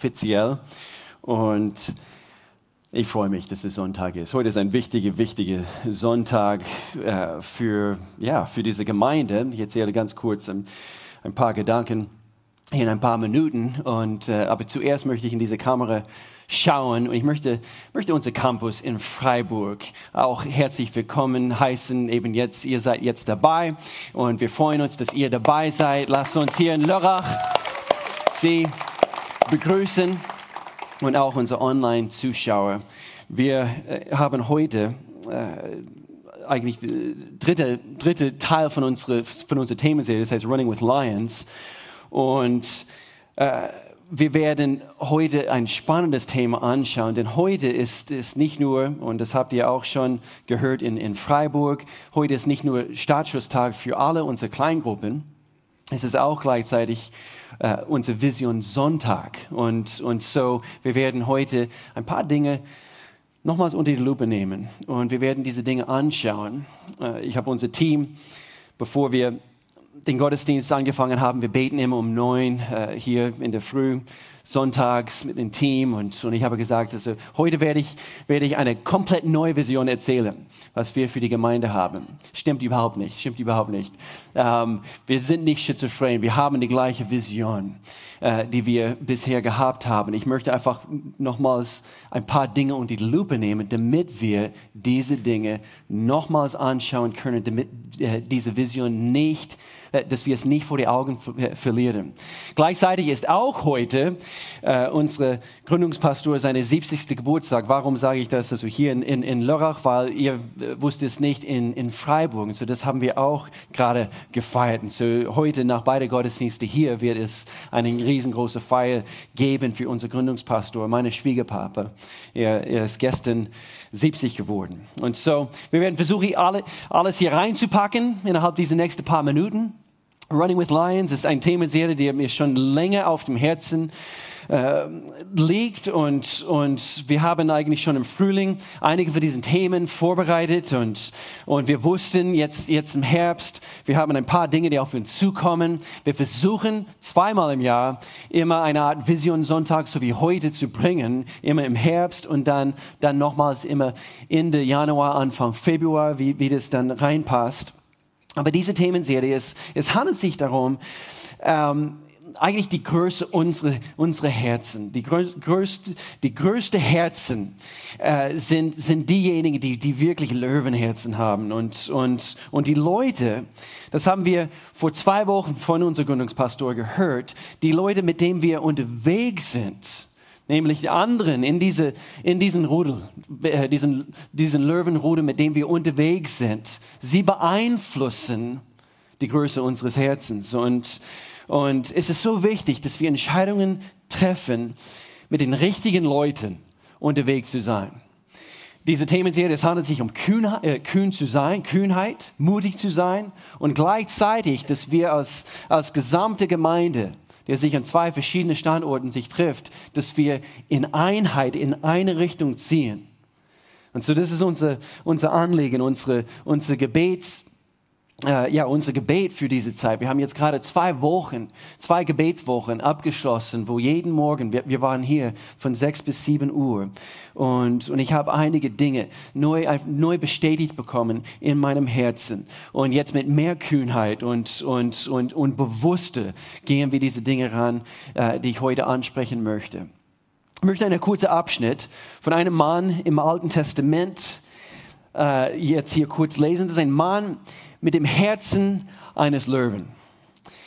offiziell. Und ich freue mich, dass es Sonntag ist. Heute ist ein wichtiger, wichtiger Sonntag äh, für, ja, für diese Gemeinde. Ich erzähle ganz kurz ein, ein paar Gedanken in ein paar Minuten. Und, äh, aber zuerst möchte ich in diese Kamera schauen. Und ich möchte, möchte unser Campus in Freiburg auch herzlich willkommen heißen. Eben jetzt, ihr seid jetzt dabei und wir freuen uns, dass ihr dabei seid. Lasst uns hier in Lörrach Sie begrüßen und auch unsere Online-Zuschauer. Wir äh, haben heute äh, eigentlich dritte, dritte Teil von unserer, von unserer Themenserie, das heißt Running with Lions. Und äh, wir werden heute ein spannendes Thema anschauen, denn heute ist es nicht nur, und das habt ihr auch schon gehört in, in Freiburg, heute ist nicht nur Startschusstag für alle unsere Kleingruppen, es ist auch gleichzeitig äh, unsere Vision Sonntag. Und, und so, wir werden heute ein paar Dinge nochmals unter die Lupe nehmen und wir werden diese Dinge anschauen. Äh, ich habe unser Team, bevor wir den Gottesdienst angefangen haben. Wir beten immer um neun äh, hier in der Früh, sonntags mit dem Team. Und, und ich habe gesagt, also, heute werde ich, werde ich eine komplett neue Vision erzählen, was wir für die Gemeinde haben. Stimmt überhaupt nicht, stimmt überhaupt nicht. Ähm, wir sind nicht schizophren, wir haben die gleiche Vision, äh, die wir bisher gehabt haben. Ich möchte einfach nochmals ein paar Dinge unter die Lupe nehmen, damit wir diese Dinge nochmals anschauen können, damit äh, diese Vision nicht äh, dass wir es nicht vor die Augen äh, verlieren. Gleichzeitig ist auch heute äh, unsere Gründungspastor seine 70. Geburtstag. Warum sage ich das also hier in, in, in Lörrach? Weil ihr äh, wusst es nicht in, in Freiburg. So, das haben wir auch gerade gefeiert. Und so heute nach beide Gottesdienste hier wird es eine riesengroße Feier geben für unseren Gründungspastor, meine Schwiegerpapa. Er, er ist gestern 70 geworden. Und so, wir werden versuchen, alle, alles hier reinzupacken innerhalb dieser nächsten paar Minuten. Running with Lions ist ein Themenserie, die mir schon länger auf dem Herzen äh, liegt und, und wir haben eigentlich schon im Frühling einige von diesen Themen vorbereitet und, und wir wussten jetzt, jetzt im Herbst, wir haben ein paar Dinge, die auf uns zukommen. Wir versuchen zweimal im Jahr immer eine Art Vision Sonntag, so wie heute zu bringen, immer im Herbst und dann, dann nochmals immer Ende Januar, Anfang Februar, wie, wie das dann reinpasst. Aber diese Themenserie, es, es handelt sich darum, ähm, eigentlich die Größe unserer unsere Herzen. Die größte, die größte Herzen äh, sind, sind diejenigen, die, die wirklich Löwenherzen haben. Und, und, und die Leute, das haben wir vor zwei Wochen von unserem Gründungspastor gehört, die Leute, mit denen wir unterwegs sind, nämlich die anderen in, diese, in diesen Rudel, äh, diesen, diesen Löwenrudel, mit dem wir unterwegs sind, sie beeinflussen die Größe unseres Herzens. Und, und es ist so wichtig, dass wir Entscheidungen treffen, mit den richtigen Leuten unterwegs zu sein. Diese Themenserie, es handelt sich um Kühnheit, äh, kühn zu sein, Kühnheit, mutig zu sein und gleichzeitig, dass wir als, als gesamte Gemeinde der sich an zwei verschiedenen Standorten sich trifft, dass wir in Einheit, in eine Richtung ziehen. Und so, das ist unser, unser Anliegen, unsere, unsere Gebets, äh, ja, unser Gebet für diese Zeit. Wir haben jetzt gerade zwei Wochen, zwei Gebetswochen abgeschlossen, wo jeden Morgen, wir, wir waren hier von sechs bis sieben Uhr und, und ich habe einige Dinge neu, neu bestätigt bekommen in meinem Herzen. Und jetzt mit mehr Kühnheit und, und, und, und Bewusste gehen wir diese Dinge ran, äh, die ich heute ansprechen möchte. Ich möchte einen kurzen Abschnitt von einem Mann im Alten Testament äh, jetzt hier kurz lesen. Das ist ein Mann, mit dem Herzen eines Löwen.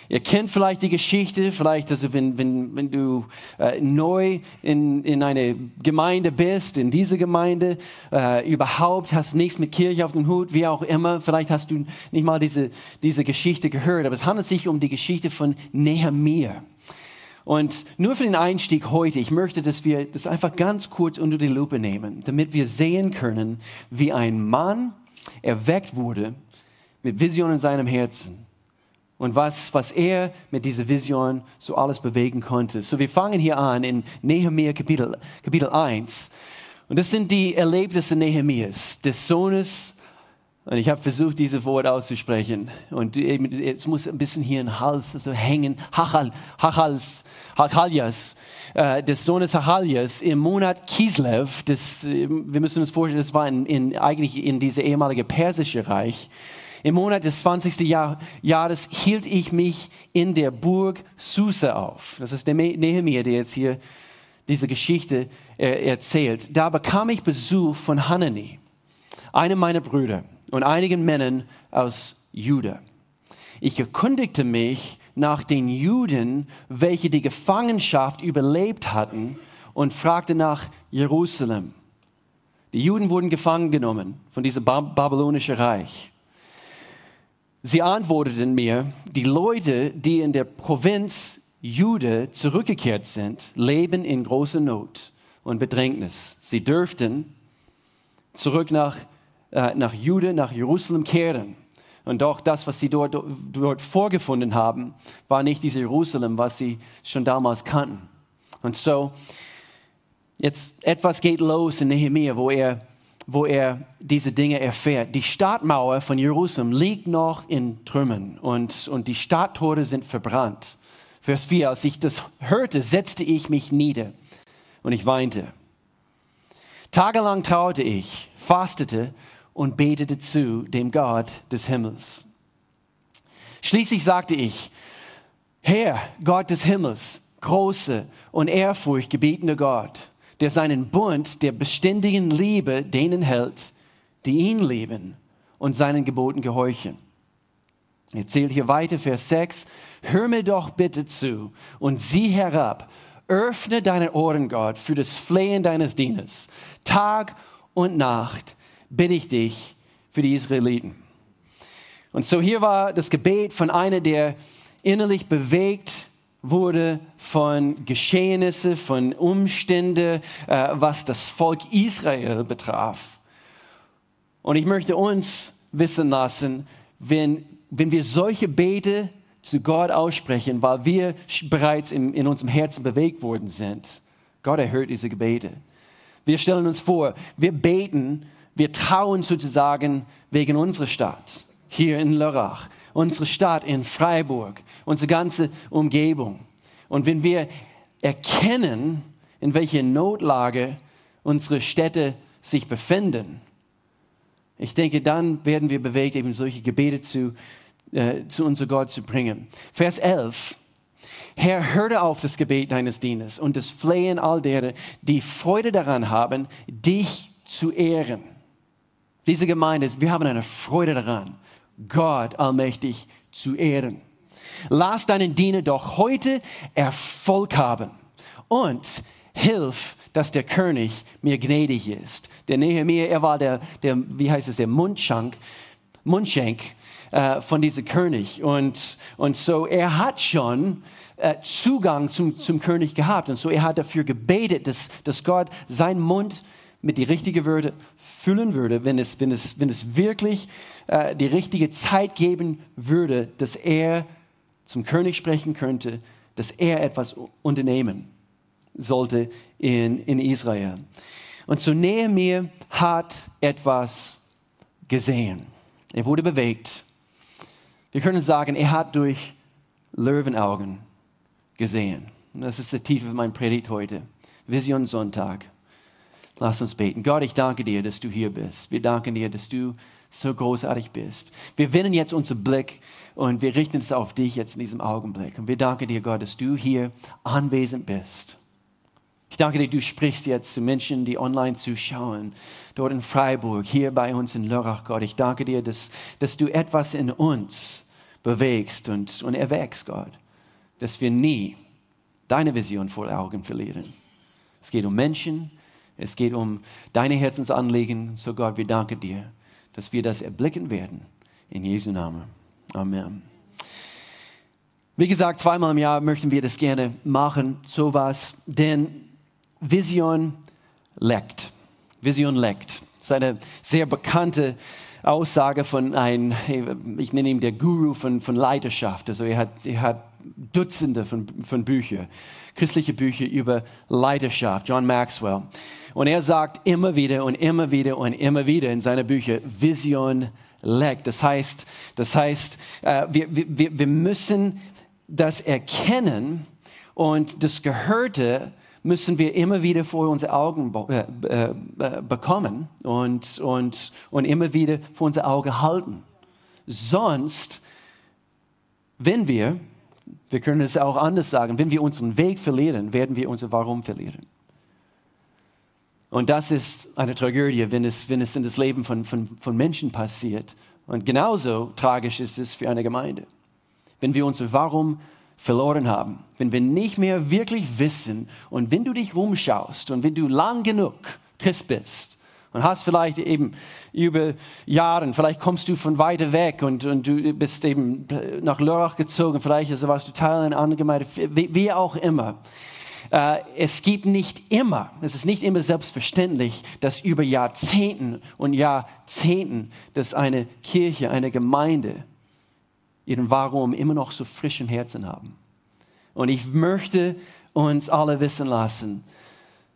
Ihr kennt vielleicht die Geschichte, vielleicht, also wenn, wenn, wenn du äh, neu in, in eine Gemeinde bist, in diese Gemeinde, äh, überhaupt hast nichts mit Kirche auf dem Hut, wie auch immer, vielleicht hast du nicht mal diese, diese Geschichte gehört, aber es handelt sich um die Geschichte von Nehemiah. Und nur für den Einstieg heute, ich möchte, dass wir das einfach ganz kurz unter die Lupe nehmen, damit wir sehen können, wie ein Mann erweckt wurde mit Vision in seinem Herzen und was, was er mit dieser Vision so alles bewegen konnte. So, wir fangen hier an in Nehemiah Kapitel, Kapitel 1. Und das sind die Erlebnisse Nehemias, des Sohnes Und ich habe versucht, dieses Wort auszusprechen. Und es muss ein bisschen hier im Hals also hängen. Hachal, Hachals, Hachaljas, äh, des Sohnes Hachaljas im Monat Kislev. Das, äh, wir müssen uns vorstellen, das war in, in, eigentlich in diese ehemalige persische Reich. Im Monat des 20. Jahr, Jahres hielt ich mich in der Burg Susa auf. Das ist der Nehemiah, der jetzt hier diese Geschichte äh, erzählt. Da bekam ich Besuch von Hanani, einem meiner Brüder und einigen Männern aus Juda. Ich erkundigte mich nach den Juden, welche die Gefangenschaft überlebt hatten, und fragte nach Jerusalem. Die Juden wurden gefangen genommen von diesem babylonischen Reich. Sie antworteten mir, die Leute, die in der Provinz Jude zurückgekehrt sind, leben in großer Not und Bedrängnis. Sie dürften zurück nach äh, nach Jude, nach Jerusalem kehren. Und doch das, was sie dort, dort vorgefunden haben, war nicht dieses Jerusalem, was sie schon damals kannten. Und so, jetzt etwas geht los in Nehemiah, wo er, wo er diese Dinge erfährt. Die Stadtmauer von Jerusalem liegt noch in Trümmern und, und die Stadttore sind verbrannt. Vers 4, als ich das hörte, setzte ich mich nieder und ich weinte. Tagelang trauerte ich, fastete und betete zu dem Gott des Himmels. Schließlich sagte ich, Herr, Gott des Himmels, große und ehrfurchtgebietende Gott, der seinen Bund der beständigen Liebe denen hält, die ihn lieben und seinen Geboten gehorchen. Er zählt hier weiter, Vers 6, hör mir doch bitte zu und sieh herab, öffne deine Ohren, Gott, für das Flehen deines Dieners, Tag und Nacht, bitte ich dich für die Israeliten. Und so hier war das Gebet von einer, der innerlich bewegt wurde von Geschehnissen, von Umständen, äh, was das Volk Israel betraf. Und ich möchte uns wissen lassen, wenn, wenn wir solche Bete zu Gott aussprechen, weil wir bereits in, in unserem Herzen bewegt worden sind, Gott erhört diese Gebete. Wir stellen uns vor, wir beten wir trauen sozusagen wegen unserer Stadt hier in Lörrach, unsere Stadt in Freiburg, unsere ganze Umgebung. Und wenn wir erkennen, in welcher Notlage unsere Städte sich befinden, ich denke, dann werden wir bewegt, eben solche Gebete zu, äh, zu unserem Gott zu bringen. Vers 11. Herr, hörte auf das Gebet deines Dieners und das Flehen all derer, die Freude daran haben, dich zu ehren. Diese Gemeinde, wir haben eine Freude daran, Gott allmächtig zu ehren. Lass deinen Diener doch heute Erfolg haben und hilf, dass der König mir gnädig ist. Der Nehemiah, er war der, der wie heißt es, der Mundschank, Mundschenk äh, von diesem König. Und, und so, er hat schon äh, Zugang zum, zum König gehabt. Und so, er hat dafür gebetet, dass, dass Gott seinen Mund mit die richtige Würde füllen würde, wenn es, wenn es, wenn es wirklich äh, die richtige Zeit geben würde, dass er zum König sprechen könnte, dass er etwas unternehmen sollte in, in Israel. Und so Nehemiah hat etwas gesehen. Er wurde bewegt. Wir können sagen, er hat durch Löwenaugen gesehen. Das ist der Titel für mein Predigt heute. Vision Sonntag. Lass uns beten. Gott, ich danke dir, dass du hier bist. Wir danken dir, dass du so großartig bist. Wir wenden jetzt unseren Blick und wir richten es auf dich jetzt in diesem Augenblick. Und wir danken dir, Gott, dass du hier anwesend bist. Ich danke dir, du sprichst jetzt zu Menschen, die online zuschauen, dort in Freiburg, hier bei uns in Lörrach, Gott. Ich danke dir, dass, dass du etwas in uns bewegst und, und erweckst, Gott, dass wir nie deine Vision vor Augen verlieren. Es geht um Menschen, es geht um deine Herzensanliegen. So Gott, wir danken dir, dass wir das erblicken werden. In Jesu Namen. Amen. Wie gesagt, zweimal im Jahr möchten wir das gerne machen, sowas, denn Vision leckt. Vision leckt. Das ist eine sehr bekannte Aussage von einem, ich nenne ihn der Guru von, von Leidenschaft. Also er hat, er hat Dutzende von, von Büchern, christliche Bücher über Leidenschaft, John Maxwell. Und er sagt immer wieder und immer wieder und immer wieder in seinen Büchern, Vision leckt. Das heißt, das heißt äh, wir, wir, wir müssen das erkennen und das Gehörte müssen wir immer wieder vor unsere Augen äh, äh, bekommen und, und, und immer wieder vor unser Auge halten. Sonst, wenn wir, wir können es auch anders sagen, wenn wir unseren Weg verlieren, werden wir unser Warum verlieren. Und das ist eine Tragödie, wenn es, wenn es in das Leben von, von, von Menschen passiert. Und genauso tragisch ist es für eine Gemeinde. Wenn wir unser Warum verloren haben, wenn wir nicht mehr wirklich wissen und wenn du dich rumschaust und wenn du lang genug Christ bist und hast vielleicht eben über Jahre, vielleicht kommst du von weiter weg und, und du bist eben nach Lörrach gezogen, vielleicht warst du Teil einer anderen Gemeinde, wie, wie auch immer. Äh, es gibt nicht immer, es ist nicht immer selbstverständlich, dass über Jahrzehnten und Jahrzehnten, dass eine Kirche, eine Gemeinde ihren Warum immer noch so frisch im Herzen haben. Und ich möchte uns alle wissen lassen,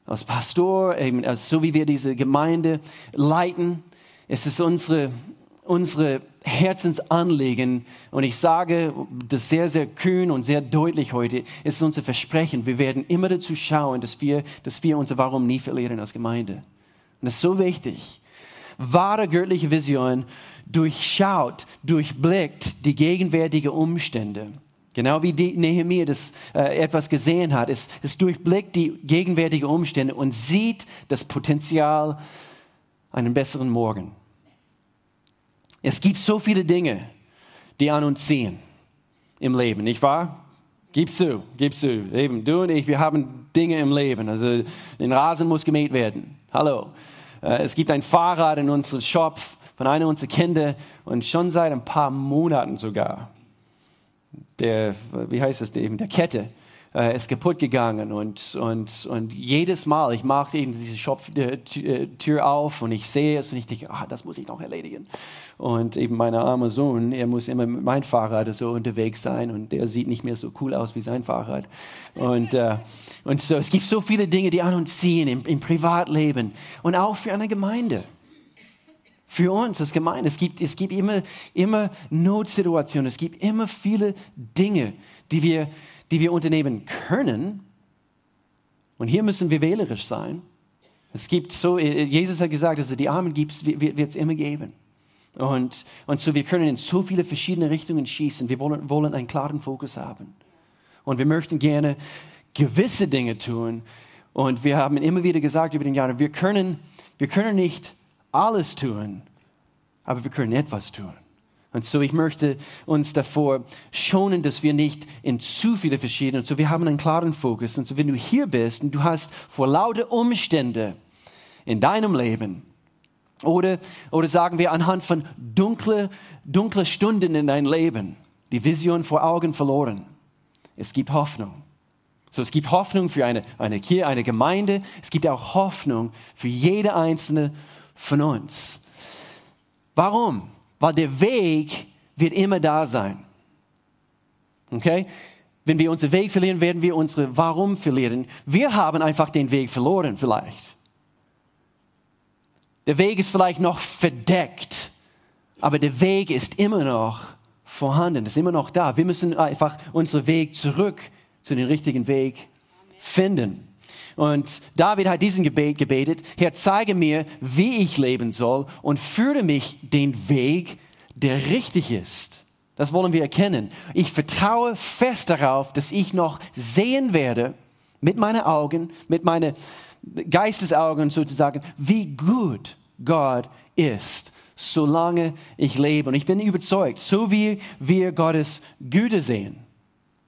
als Pastor, eben, so wie wir diese Gemeinde leiten, es ist unsere, unsere Herzensanliegen, und ich sage das sehr, sehr kühn und sehr deutlich heute, ist unser Versprechen, wir werden immer dazu schauen, dass wir, dass wir unser Warum nie verlieren als Gemeinde. Und das ist so wichtig. Wahre göttliche Vision durchschaut, durchblickt die gegenwärtigen Umstände. Genau wie Nehemiah das äh, etwas gesehen hat. Es, es durchblickt die gegenwärtigen Umstände und sieht das Potenzial einen besseren Morgen. Es gibt so viele Dinge, die an uns ziehen im Leben, nicht wahr? Gibst du, gibst du. Eben, du und ich, wir haben Dinge im Leben. Also, den Rasen muss gemäht werden. Hallo. Äh, es gibt ein Fahrrad in unserem Shop von einem unserer Kinder und schon seit ein paar Monaten sogar. Der, wie heißt es eben, der Kette äh, ist kaputt gegangen und, und, und jedes Mal, ich mache eben diese Shop-Tür auf und ich sehe es und ich denke, ah, das muss ich noch erledigen. Und eben mein armer Sohn, er muss immer mit meinem Fahrrad so unterwegs sein und der sieht nicht mehr so cool aus wie sein Fahrrad. Und, äh, und so, es gibt so viele Dinge, die an uns ziehen im, im Privatleben und auch für eine Gemeinde für uns als Gemeinde. Es gibt, es gibt immer, immer Notsituationen, es gibt immer viele Dinge, die wir, die wir unternehmen können. Und hier müssen wir wählerisch sein. Es gibt so, Jesus hat gesagt, dass es die Armen gibt, wird es immer geben. Und, und so, wir können in so viele verschiedene Richtungen schießen. Wir wollen, wollen einen klaren Fokus haben. Und wir möchten gerne gewisse Dinge tun. Und wir haben immer wieder gesagt über den Jahren, wir können, wir können nicht alles tun, aber wir können etwas tun. Und so, ich möchte uns davor schonen, dass wir nicht in zu viele verschiedene, und so, wir haben einen klaren Fokus. Und so, wenn du hier bist und du hast vor lauter Umstände in deinem Leben, oder, oder sagen wir anhand von dunkle, dunkle Stunden in deinem Leben, die Vision vor Augen verloren. Es gibt Hoffnung. So, es gibt Hoffnung für eine, eine Kirche, eine Gemeinde. Es gibt auch Hoffnung für jede einzelne von uns. Warum? Weil der Weg wird immer da sein. Okay? Wenn wir unseren Weg verlieren, werden wir unsere Warum verlieren. Wir haben einfach den Weg verloren vielleicht. Der Weg ist vielleicht noch verdeckt, aber der Weg ist immer noch vorhanden, ist immer noch da. Wir müssen einfach unseren Weg zurück zu dem richtigen Weg finden. Und David hat diesen Gebet gebetet, Herr, zeige mir, wie ich leben soll und führe mich den Weg, der richtig ist. Das wollen wir erkennen. Ich vertraue fest darauf, dass ich noch sehen werde mit meinen Augen, mit meinen Geistesaugen sozusagen, wie gut Gott ist, solange ich lebe. Und ich bin überzeugt, so wie wir Gottes Güte sehen,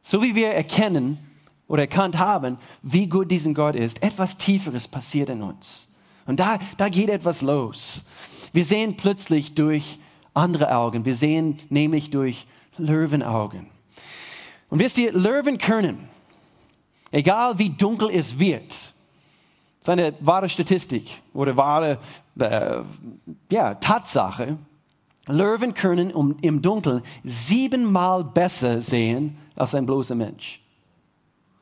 so wie wir erkennen, oder erkannt haben, wie gut diesen Gott ist, etwas Tieferes passiert in uns. Und da, da geht etwas los. Wir sehen plötzlich durch andere Augen. Wir sehen nämlich durch Löwenaugen. Und wisst ihr, Löwen können, egal wie dunkel es wird, das ist eine wahre Statistik oder wahre äh, ja, Tatsache, Löwen können um, im Dunkeln siebenmal besser sehen als ein bloßer Mensch.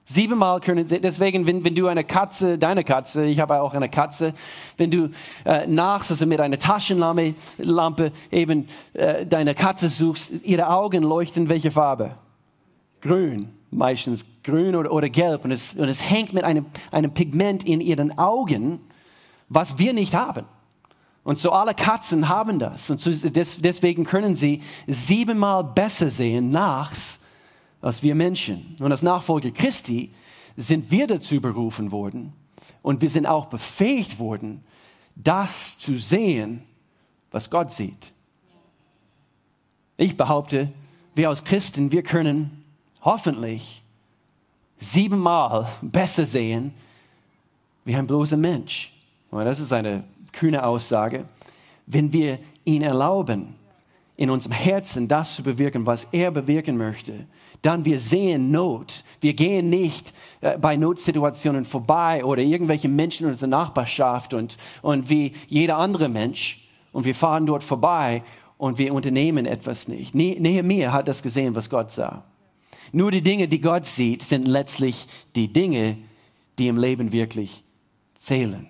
Siebenmal können sie, deswegen, wenn, wenn du eine Katze, deine Katze, ich habe auch eine Katze, wenn du äh, nachts, also mit einer Taschenlampe Lampe eben äh, deine Katze suchst, ihre Augen leuchten welche Farbe? Grün, meistens grün oder, oder gelb. Und es, und es hängt mit einem, einem Pigment in ihren Augen, was wir nicht haben. Und so alle Katzen haben das. Und so des, deswegen können sie siebenmal besser sehen nachts als wir Menschen. Und als Nachfolger Christi sind wir dazu berufen worden und wir sind auch befähigt worden, das zu sehen, was Gott sieht. Ich behaupte, wir als Christen, wir können hoffentlich siebenmal besser sehen wie ein bloßer Mensch. Und das ist eine kühne Aussage. Wenn wir ihn erlauben, in unserem Herzen das zu bewirken, was er bewirken möchte, dann wir sehen Not. Wir gehen nicht äh, bei Notsituationen vorbei oder irgendwelche Menschen in unserer Nachbarschaft und, und wie jeder andere Mensch und wir fahren dort vorbei und wir unternehmen etwas nicht. Ne Nehemiah hat das gesehen, was Gott sah. Nur die Dinge, die Gott sieht, sind letztlich die Dinge, die im Leben wirklich zählen.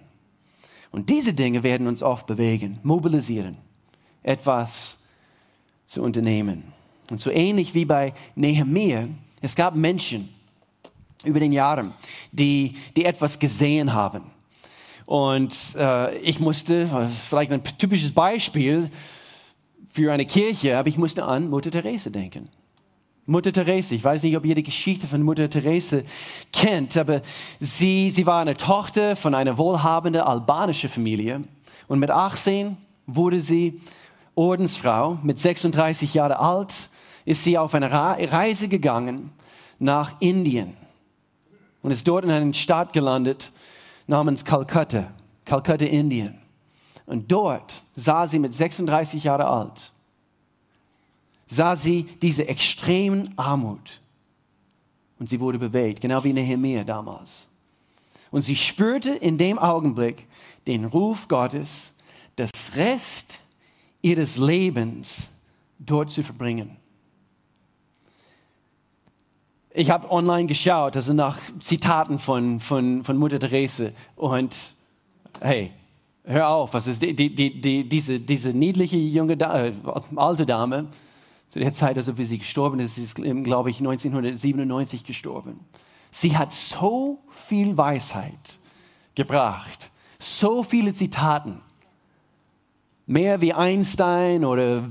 Und diese Dinge werden uns oft bewegen, mobilisieren, etwas zu unternehmen. Und so ähnlich wie bei Nehemiah, es gab Menschen über den Jahren, die, die etwas gesehen haben. Und äh, ich musste, vielleicht ein typisches Beispiel für eine Kirche, aber ich musste an Mutter Therese denken. Mutter Therese, ich weiß nicht, ob ihr die Geschichte von Mutter Therese kennt, aber sie, sie war eine Tochter von einer wohlhabenden albanischen Familie und mit 18 wurde sie Ordensfrau. Mit 36 Jahren alt ist sie auf eine Reise gegangen nach Indien und ist dort in einer Stadt gelandet namens Kalkutta, Kalkutta, Indien. Und dort sah sie mit 36 Jahren alt, sah sie diese extremen Armut. Und sie wurde bewegt, genau wie Nehemiah damals. Und sie spürte in dem Augenblick den Ruf Gottes, das Rest ihres Lebens dort zu verbringen. Ich habe online geschaut, also nach Zitaten von, von, von Mutter Therese und hey, hör auf, was ist die, die, die, diese, diese niedliche junge Dame, äh, alte Dame, zu der Zeit, also wie sie gestorben ist, sie ist, glaube ich, 1997 gestorben. Sie hat so viel Weisheit gebracht, so viele Zitaten mehr wie Einstein oder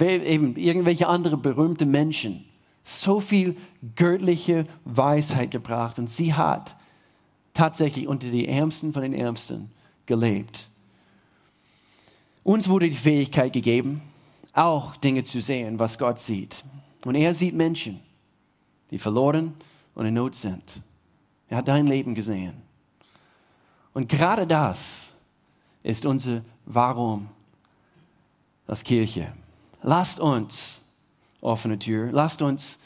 eben irgendwelche andere berühmte Menschen so viel göttliche Weisheit gebracht und sie hat tatsächlich unter die Ärmsten von den Ärmsten gelebt. Uns wurde die Fähigkeit gegeben, auch Dinge zu sehen, was Gott sieht. Und er sieht Menschen, die verloren und in Not sind. Er hat dein Leben gesehen. Und gerade das ist unser Warum als Kirche. Lasst uns, offene Tür, lasst uns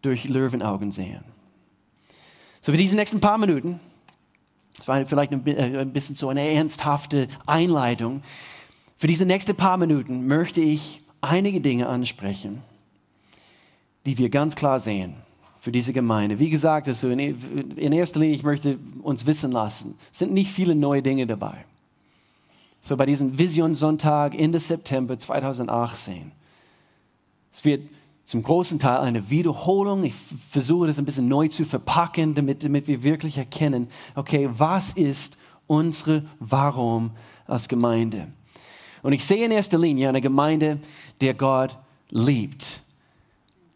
durch Löwenaugen sehen. So für diese nächsten paar Minuten, das war vielleicht äh, ein bisschen so eine ernsthafte Einleitung, für diese nächsten paar Minuten möchte ich einige Dinge ansprechen, die wir ganz klar sehen für diese Gemeinde. Wie gesagt, also in erster Linie, ich möchte uns wissen lassen, es sind nicht viele neue Dinge dabei. So bei diesem Visionssonntag Ende September 2018. Es wird zum großen Teil eine Wiederholung. Ich versuche das ein bisschen neu zu verpacken, damit, damit wir wirklich erkennen, okay, was ist unsere Warum als Gemeinde? Und ich sehe in erster Linie eine Gemeinde, der Gott liebt.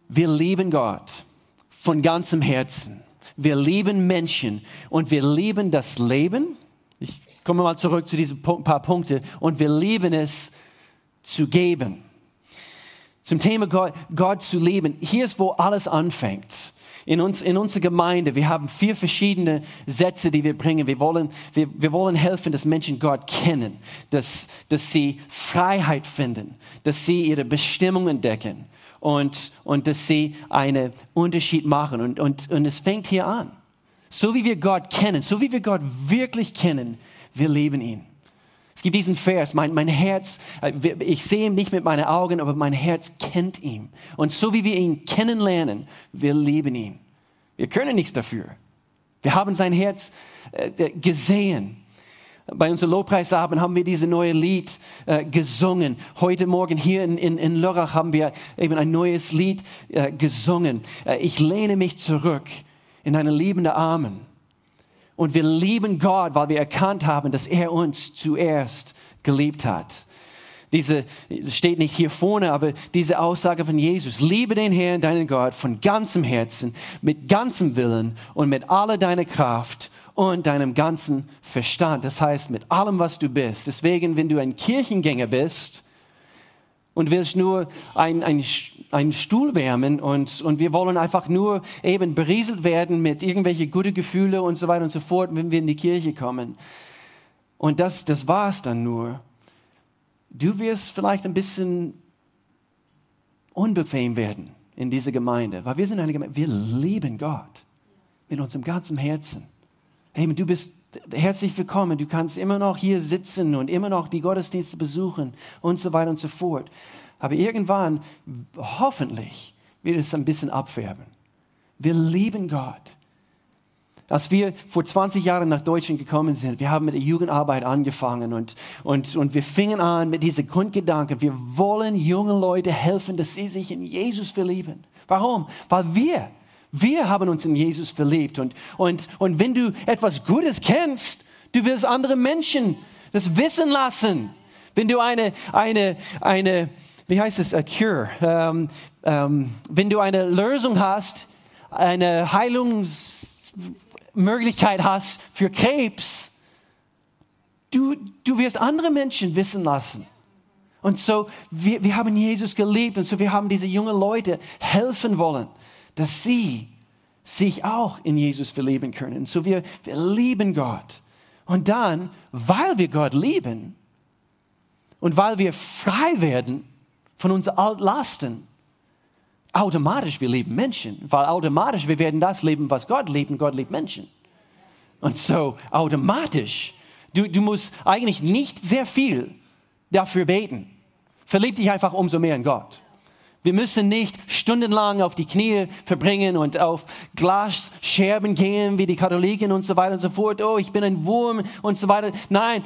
Wir lieben Gott von ganzem Herzen. Wir lieben Menschen und wir lieben das Leben. Kommen wir mal zurück zu diesen paar Punkten. Und wir lieben es zu geben. Zum Thema Gott, Gott zu lieben. Hier ist, wo alles anfängt. In, uns, in unserer Gemeinde, wir haben vier verschiedene Sätze, die wir bringen. Wir wollen, wir, wir wollen helfen, dass Menschen Gott kennen, dass, dass sie Freiheit finden, dass sie ihre Bestimmung entdecken und, und dass sie einen Unterschied machen. Und, und, und es fängt hier an. So wie wir Gott kennen, so wie wir Gott wirklich kennen, wir lieben ihn. Es gibt diesen Vers, mein, mein Herz, äh, ich sehe ihn nicht mit meinen Augen, aber mein Herz kennt ihn. Und so wie wir ihn kennenlernen, wir lieben ihn. Wir können nichts dafür. Wir haben sein Herz äh, gesehen. Bei unserem Lobpreisabend haben wir dieses neue Lied äh, gesungen. Heute Morgen hier in, in, in Lörrach haben wir eben ein neues Lied gesungen. Ich lehne mich zurück in deine liebende Armen. Und wir lieben Gott, weil wir erkannt haben, dass er uns zuerst geliebt hat. Diese steht nicht hier vorne, aber diese Aussage von Jesus, liebe den Herrn, deinen Gott, von ganzem Herzen, mit ganzem Willen und mit aller deiner Kraft und deinem ganzen Verstand. Das heißt, mit allem, was du bist. Deswegen, wenn du ein Kirchengänger bist und willst nur ein, ein, einen Stuhl wärmen und, und wir wollen einfach nur eben berieselt werden mit irgendwelchen guten Gefühlen und so weiter und so fort, wenn wir in die Kirche kommen. Und das, das war es dann nur. Du wirst vielleicht ein bisschen unbequem werden in dieser Gemeinde, weil wir sind eine Gemeinde, wir lieben Gott mit unserem ganzen Herzen. Hey, du bist herzlich willkommen. Du kannst immer noch hier sitzen und immer noch die Gottesdienste besuchen und so weiter und so fort. Aber irgendwann, hoffentlich, wird es ein bisschen abfärben. Wir lieben Gott. Als wir vor 20 Jahren nach Deutschland gekommen sind, wir haben mit der Jugendarbeit angefangen und, und, und wir fingen an mit diesem Grundgedanken, wir wollen jungen Leuten helfen, dass sie sich in Jesus verlieben. Warum? Weil wir wir haben uns in Jesus verliebt. Und, und, und wenn du etwas Gutes kennst, du willst andere Menschen das wissen lassen. Wenn du eine, eine, eine wie heißt es, a cure, ähm, ähm, wenn du eine Lösung hast, eine Heilungsmöglichkeit hast für Krebs, du, du wirst andere Menschen wissen lassen. Und so, wir, wir haben Jesus geliebt und so, wir haben diese jungen Leute helfen wollen dass sie sich auch in Jesus verlieben können. So wir, wir lieben Gott. Und dann, weil wir Gott lieben und weil wir frei werden von unseren Altlasten, automatisch wir lieben Menschen, weil automatisch wir werden das leben, was Gott liebt und Gott liebt Menschen. Und so automatisch, du, du musst eigentlich nicht sehr viel dafür beten. Verlieb dich einfach umso mehr in Gott. Wir müssen nicht stundenlang auf die Knie verbringen und auf Glasscherben gehen wie die Katholiken und so weiter und so fort. Oh, ich bin ein Wurm und so weiter. Nein,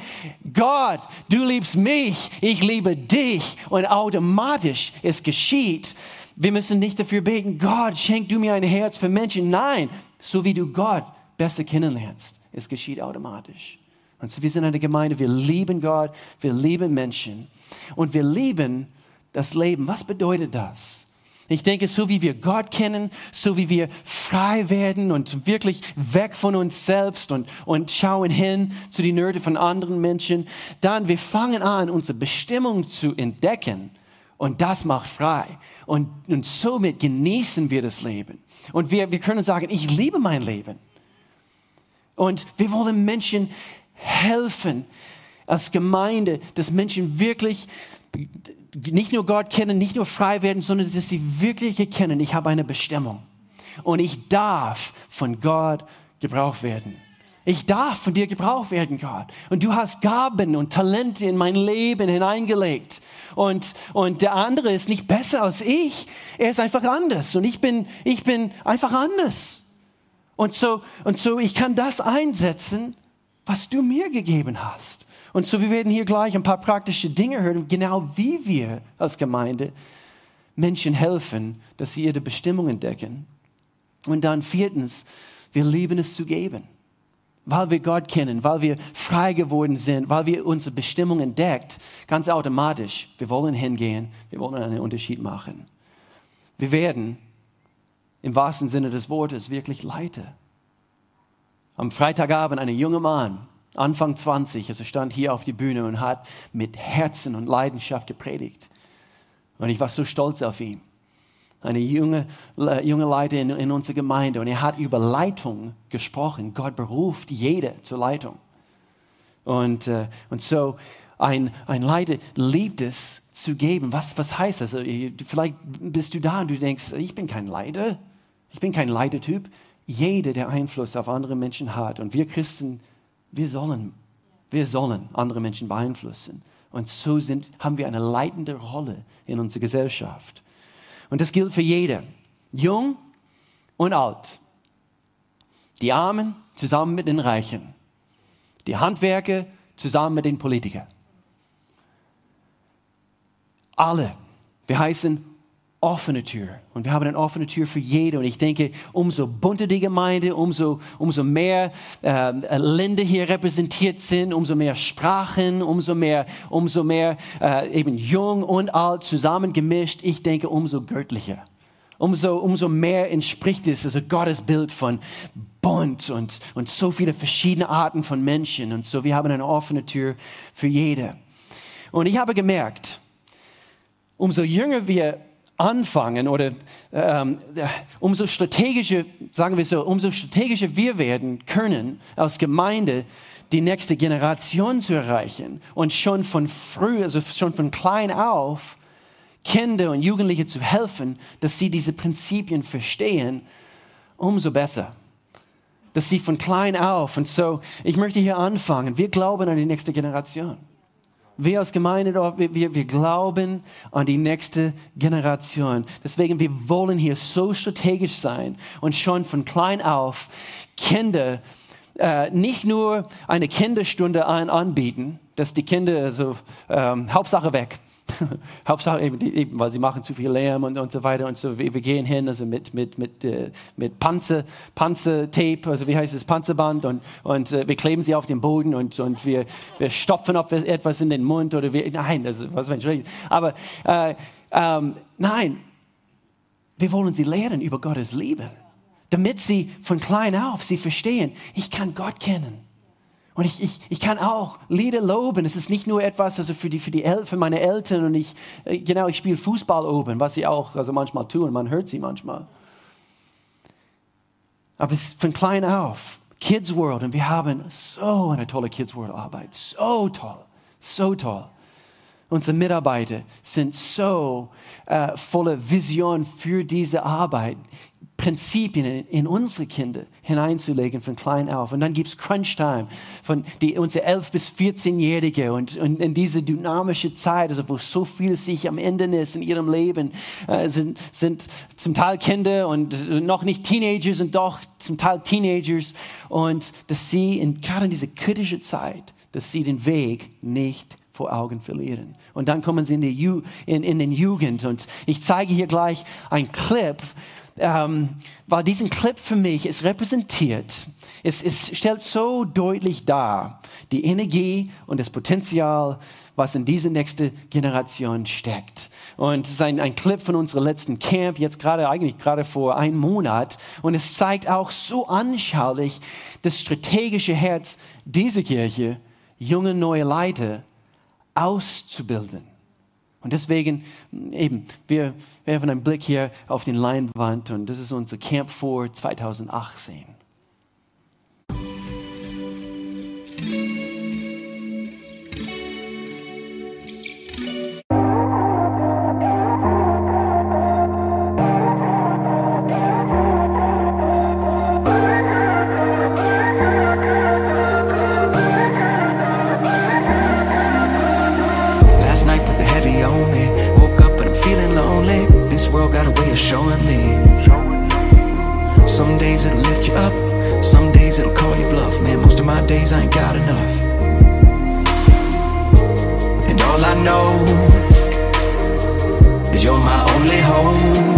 Gott, du liebst mich, ich liebe dich und automatisch es geschieht. Wir müssen nicht dafür beten, Gott, schenk du mir ein Herz für Menschen. Nein, so wie du Gott besser kennenlernst, es geschieht automatisch. Und so wir sind eine Gemeinde, wir lieben Gott, wir lieben Menschen und wir lieben das Leben. Was bedeutet das? Ich denke, so wie wir Gott kennen, so wie wir frei werden und wirklich weg von uns selbst und, und schauen hin zu die Nöte von anderen Menschen, dann wir fangen an, unsere Bestimmung zu entdecken und das macht frei. Und, und somit genießen wir das Leben. Und wir, wir können sagen, ich liebe mein Leben. Und wir wollen Menschen helfen als Gemeinde, dass Menschen wirklich nicht nur Gott kennen, nicht nur frei werden, sondern dass sie wirklich erkennen, ich habe eine Bestimmung. Und ich darf von Gott gebraucht werden. Ich darf von dir gebraucht werden, Gott. Und du hast Gaben und Talente in mein Leben hineingelegt. Und, und der andere ist nicht besser als ich. Er ist einfach anders. Und ich bin, ich bin einfach anders. Und so, und so, ich kann das einsetzen, was du mir gegeben hast. Und so, wir werden hier gleich ein paar praktische Dinge hören, genau wie wir als Gemeinde Menschen helfen, dass sie ihre Bestimmung entdecken. Und dann viertens, wir lieben es zu geben. Weil wir Gott kennen, weil wir frei geworden sind, weil wir unsere Bestimmung entdeckt, ganz automatisch, wir wollen hingehen, wir wollen einen Unterschied machen. Wir werden im wahrsten Sinne des Wortes wirklich Leiter. Am Freitagabend ein junger Mann Anfang 20, also stand hier auf die Bühne und hat mit Herzen und Leidenschaft gepredigt. Und ich war so stolz auf ihn. Eine junge, äh, junge Leiter in, in unserer Gemeinde und er hat über Leitung gesprochen. Gott beruft jede zur Leitung. Und, äh, und so ein, ein Leiter liebt es zu geben. Was, was heißt das? Also, vielleicht bist du da und du denkst, ich bin kein Leiter. Ich bin kein Leitertyp. Jeder, der Einfluss auf andere Menschen hat und wir Christen wir sollen, wir sollen andere Menschen beeinflussen. Und so sind, haben wir eine leitende Rolle in unserer Gesellschaft. Und das gilt für jeder, jung und alt. Die Armen zusammen mit den Reichen. Die Handwerker zusammen mit den Politikern. Alle. Wir heißen offene Tür. Und wir haben eine offene Tür für jede. Und ich denke, umso bunter die Gemeinde, umso, umso mehr äh, Länder hier repräsentiert sind, umso mehr Sprachen, umso mehr, umso mehr äh, eben jung und alt zusammengemischt, ich denke, umso göttlicher. Umso, umso mehr entspricht es also Gottes Bild von bunt und, und so viele verschiedene Arten von Menschen. Und so, wir haben eine offene Tür für jede. Und ich habe gemerkt, umso jünger wir anfangen oder ähm, umso strategischer, sagen wir so, umso strategischer wir werden können als Gemeinde, die nächste Generation zu erreichen und schon von früh, also schon von klein auf, Kinder und Jugendliche zu helfen, dass sie diese Prinzipien verstehen, umso besser. Dass sie von klein auf, und so, ich möchte hier anfangen, wir glauben an die nächste Generation. Wir als Gemeinde, wir, wir, wir glauben an die nächste Generation. Deswegen, wir wollen hier so strategisch sein und schon von klein auf Kinder äh, nicht nur eine Kinderstunde ein anbieten, dass die Kinder so ähm, Hauptsache weg, Hauptsache eben, die, eben, weil sie machen zu viel Lärm und, und so weiter und so. Wir, gehen hin, also mit, mit, mit, äh, mit Panzer, Panzertape, also wie heißt es, Panzerband und, und äh, wir kleben sie auf den Boden und, und wir, wir stopfen auf etwas in den Mund oder wir, nein, also, was wenn ich Aber äh, ähm, nein, wir wollen sie lehren über Gottes Liebe, damit sie von klein auf sie verstehen, ich kann Gott kennen. Und ich, ich, ich kann auch Lieder loben. Es ist nicht nur etwas also für, die, für, die El für meine Eltern und ich, äh, genau, ich spiele Fußball oben, was sie auch also manchmal tun. Man hört sie manchmal. Aber es ist von klein auf. Kids World. Und wir haben so eine tolle Kids World Arbeit. So toll. So toll. Unsere Mitarbeiter sind so äh, voller Vision für diese Arbeit. Prinzipien in, unsere Kinder hineinzulegen von klein auf. Und dann gibt es Crunch-Time von die, unsere 11- bis 14-Jährige und, und in diese dynamische Zeit, also wo so viel sich am Ende ist in ihrem Leben, äh, sind, sind zum Teil Kinder und noch nicht Teenagers und doch zum Teil Teenagers. Und dass sie in, gerade in dieser kritischen Zeit, dass sie den Weg nicht vor Augen verlieren. Und dann kommen sie in, die Ju in, in den Jugend. Und ich zeige hier gleich einen Clip ähm, weil diesen Clip für mich ist repräsentiert. Es, es stellt so deutlich dar die Energie und das Potenzial, was in diese nächste Generation steckt. Und es ist ein, ein Clip von unserem letzten Camp, jetzt gerade eigentlich gerade vor einem Monat. Und es zeigt auch so anschaulich das strategische Herz dieser Kirche, junge neue Leiter auszubilden. Und deswegen eben, wir werfen einen Blick hier auf den Leinwand und das ist unser Camp vor 2018. showing me. Some days it'll lift you up, some days it'll call you bluff. Man, most of my days I ain't got enough. And all I know is you're my only hope.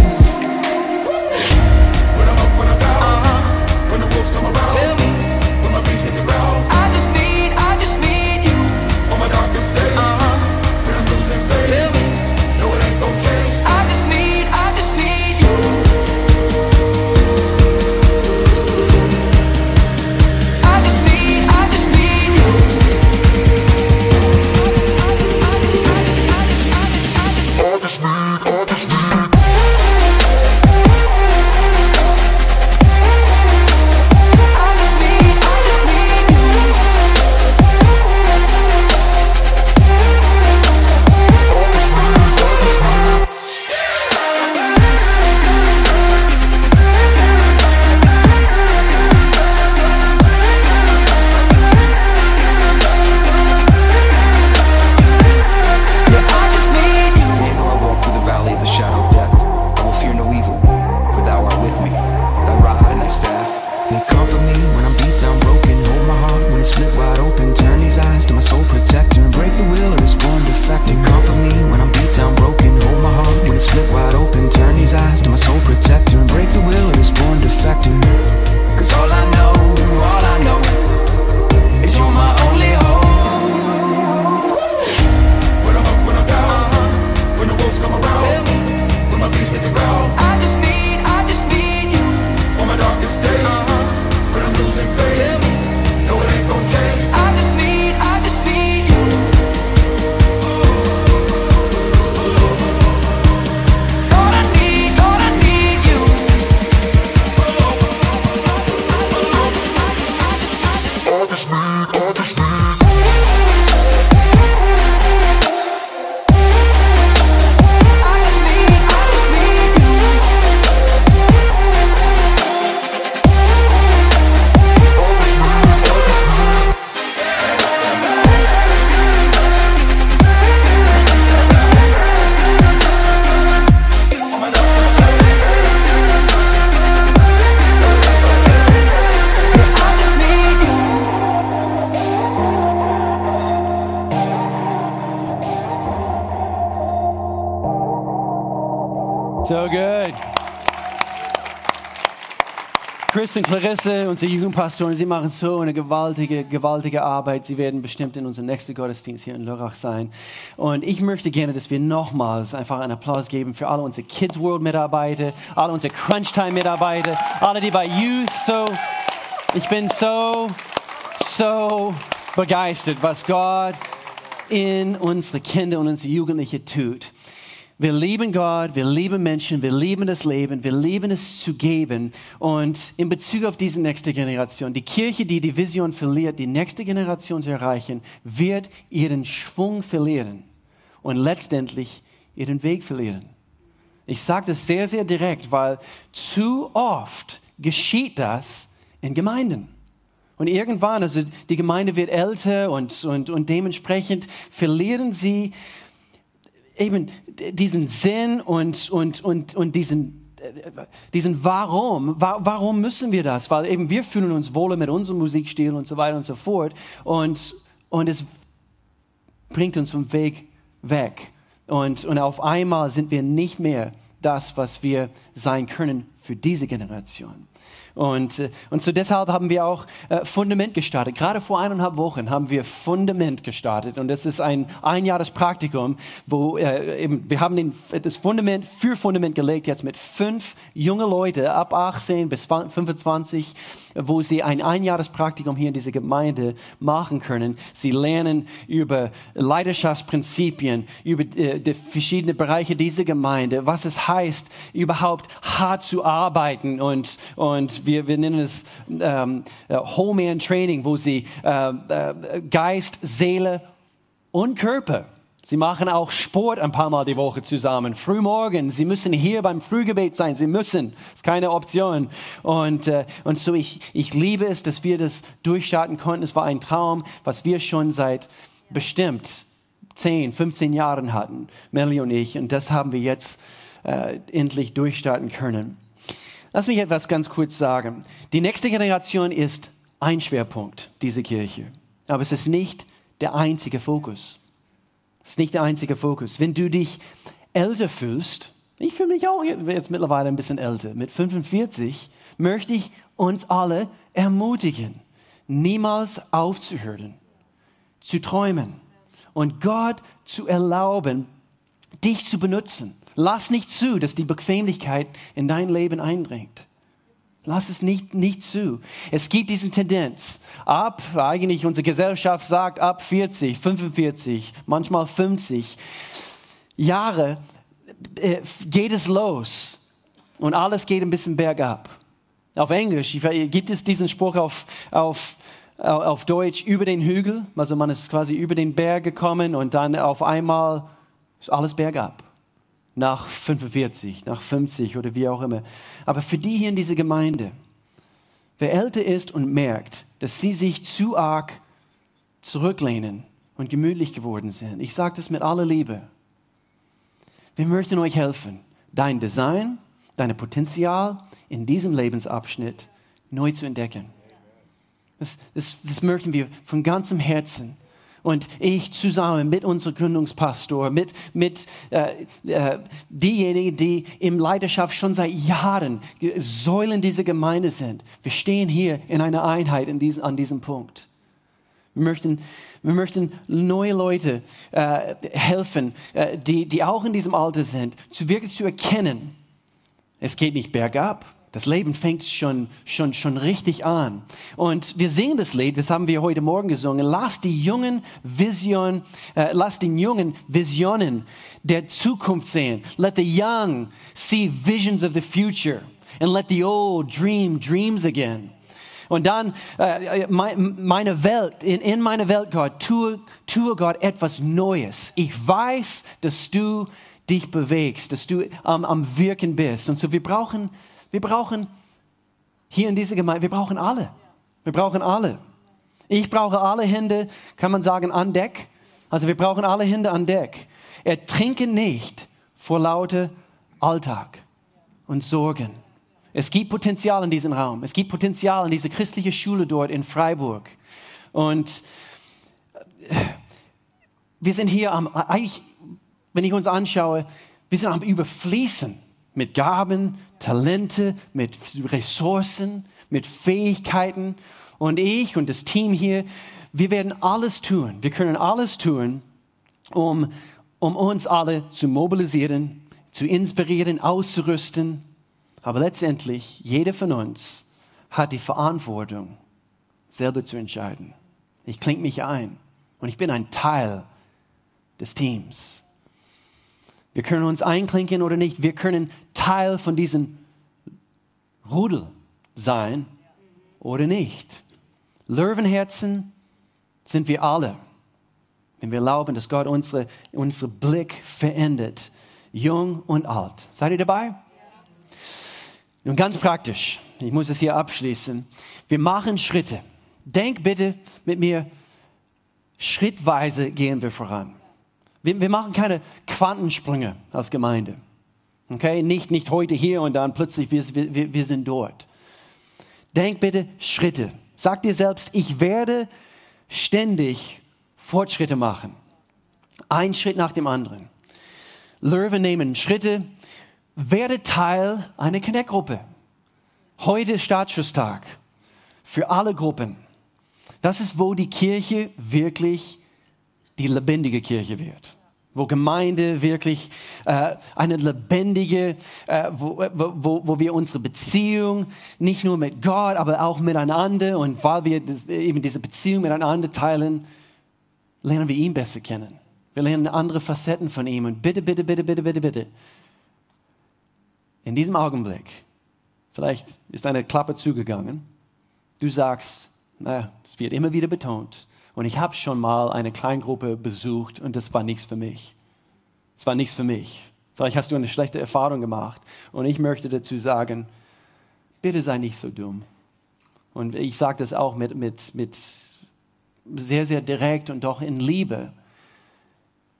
So good. Chris und Clarisse, unsere Jugendpastoren, sie machen so eine gewaltige, gewaltige Arbeit. Sie werden bestimmt in unserem nächsten Gottesdienst hier in Lörrach sein. Und ich möchte gerne, dass wir nochmals einfach einen Applaus geben für alle unsere Kids World Mitarbeiter, alle unsere Crunch Time Mitarbeiter, alle, die bei Youth so. Ich bin so, so begeistert, was Gott in unsere Kinder und unsere Jugendlichen tut. Wir lieben Gott, wir lieben Menschen, wir lieben das Leben, wir lieben es zu geben. Und in Bezug auf diese nächste Generation, die Kirche, die die Vision verliert, die nächste Generation zu erreichen, wird ihren Schwung verlieren und letztendlich ihren Weg verlieren. Ich sage das sehr, sehr direkt, weil zu oft geschieht das in Gemeinden. Und irgendwann, also die Gemeinde wird älter und, und, und dementsprechend verlieren sie eben diesen Sinn und, und, und, und diesen, diesen Warum, warum müssen wir das? Weil eben wir fühlen uns wohler mit unserem Musikstil und so weiter und so fort. Und, und es bringt uns vom Weg weg. Und, und auf einmal sind wir nicht mehr das, was wir sein können für diese Generation. Und, äh, und so deshalb haben wir auch äh, Fundament gestartet. Gerade vor eineinhalb Wochen haben wir Fundament gestartet. Und das ist ein Einjahrespraktikum, wo äh, eben, wir haben den, das Fundament für Fundament gelegt, jetzt mit fünf jungen Leuten ab 18 bis 25, wo sie ein Einjahrespraktikum hier in dieser Gemeinde machen können. Sie lernen über Leidenschaftsprinzipien, über äh, die verschiedenen Bereiche dieser Gemeinde, was es heißt, überhaupt hart zu arbeiten und, und wir, wir nennen es ähm, äh, Whole Man Training, wo sie äh, äh, Geist, Seele und Körper Sie machen auch Sport ein paar Mal die Woche zusammen. Frühmorgen, sie müssen hier beim Frühgebet sein. Sie müssen. Ist keine Option. Und, äh, und so, ich, ich liebe es, dass wir das durchstarten konnten. Es war ein Traum, was wir schon seit bestimmt 10, 15 Jahren hatten, Melly und ich. Und das haben wir jetzt äh, endlich durchstarten können. Lass mich etwas ganz kurz sagen. Die nächste Generation ist ein Schwerpunkt dieser Kirche. Aber es ist nicht der einzige Fokus. Es ist nicht der einzige Fokus. Wenn du dich älter fühlst, ich fühle mich auch jetzt mittlerweile ein bisschen älter, mit 45, möchte ich uns alle ermutigen, niemals aufzuhören, zu träumen und Gott zu erlauben, dich zu benutzen Lass nicht zu, dass die Bequemlichkeit in dein Leben eindringt. Lass es nicht, nicht zu. Es gibt diese Tendenz. Ab, eigentlich unsere Gesellschaft sagt, ab 40, 45, manchmal 50 Jahre äh, geht es los und alles geht ein bisschen bergab. Auf Englisch gibt es diesen Spruch auf, auf, auf Deutsch über den Hügel. Also man ist quasi über den Berg gekommen und dann auf einmal ist alles bergab nach 45, nach 50 oder wie auch immer. Aber für die hier in dieser Gemeinde, wer älter ist und merkt, dass sie sich zu arg zurücklehnen und gemütlich geworden sind, ich sage das mit aller Liebe, wir möchten euch helfen, dein Design, dein Potenzial in diesem Lebensabschnitt neu zu entdecken. Das, das, das möchten wir von ganzem Herzen und ich zusammen mit unserem Gründungspastor, mit, mit äh, äh, diejenigen, die im Leidenschaft schon seit Jahren Säulen dieser Gemeinde sind. Wir stehen hier in einer Einheit in diesem, an diesem Punkt. Wir möchten, wir möchten neue Leute äh, helfen, äh, die, die auch in diesem Alter sind, zu wirklich zu erkennen, es geht nicht bergab, das Leben fängt schon, schon, schon richtig an. Und wir singen das Lied, das haben wir heute Morgen gesungen. Lass die jungen Vision, äh, lass den Jungen Visionen der Zukunft sehen. Let the young see visions of the future. And let the old dream dreams again. Und dann äh, meine Welt, in, in meiner Welt, Gott, tue, tue Gott etwas Neues. Ich weiß, dass du dich bewegst, dass du ähm, am Wirken bist. Und so, wir brauchen wir brauchen hier in dieser Gemeinde, wir brauchen alle. Wir brauchen alle. Ich brauche alle Hände, kann man sagen, an Deck. Also wir brauchen alle Hände an Deck. Ertrinken nicht vor lauter Alltag und Sorgen. Es gibt Potenzial in diesem Raum. Es gibt Potenzial in dieser christlichen Schule dort in Freiburg. Und äh, wir sind hier am, eigentlich, wenn ich uns anschaue, wir sind am Überfließen mit Gaben, Talente, mit Ressourcen, mit Fähigkeiten. Und ich und das Team hier, wir werden alles tun. Wir können alles tun, um, um uns alle zu mobilisieren, zu inspirieren, auszurüsten. Aber letztendlich, jeder von uns hat die Verantwortung, selber zu entscheiden. Ich klinge mich ein und ich bin ein Teil des Teams. Wir können uns einklinken oder nicht. Wir können Teil von diesem Rudel sein oder nicht. Löwenherzen sind wir alle, wenn wir erlauben, dass Gott unsere, unsere Blick verändert, jung und alt. Seid ihr dabei? Nun ganz praktisch, ich muss es hier abschließen. Wir machen Schritte. Denk bitte mit mir, schrittweise gehen wir voran. Wir, wir machen keine Quantensprünge als Gemeinde. Okay? Nicht, nicht heute hier und dann plötzlich wir, wir, wir sind dort. Denk bitte Schritte. Sag dir selbst, ich werde ständig Fortschritte machen. Ein Schritt nach dem anderen. Löwen nehmen Schritte. Werde Teil einer Connect-Gruppe. Heute Startschusstag für alle Gruppen. Das ist, wo die Kirche wirklich die lebendige Kirche wird. Wo Gemeinde wirklich äh, eine lebendige, äh, wo, wo, wo wir unsere Beziehung nicht nur mit Gott, aber auch miteinander und weil wir das, eben diese Beziehung miteinander teilen, lernen wir ihn besser kennen. Wir lernen andere Facetten von ihm und bitte, bitte, bitte, bitte, bitte, bitte. In diesem Augenblick, vielleicht ist eine Klappe zugegangen, du sagst, na, es wird immer wieder betont, und ich habe schon mal eine Kleingruppe besucht und das war nichts für mich. Es war nichts für mich. Vielleicht hast du eine schlechte Erfahrung gemacht. Und ich möchte dazu sagen, bitte sei nicht so dumm. Und ich sage das auch mit, mit, mit sehr, sehr direkt und doch in Liebe.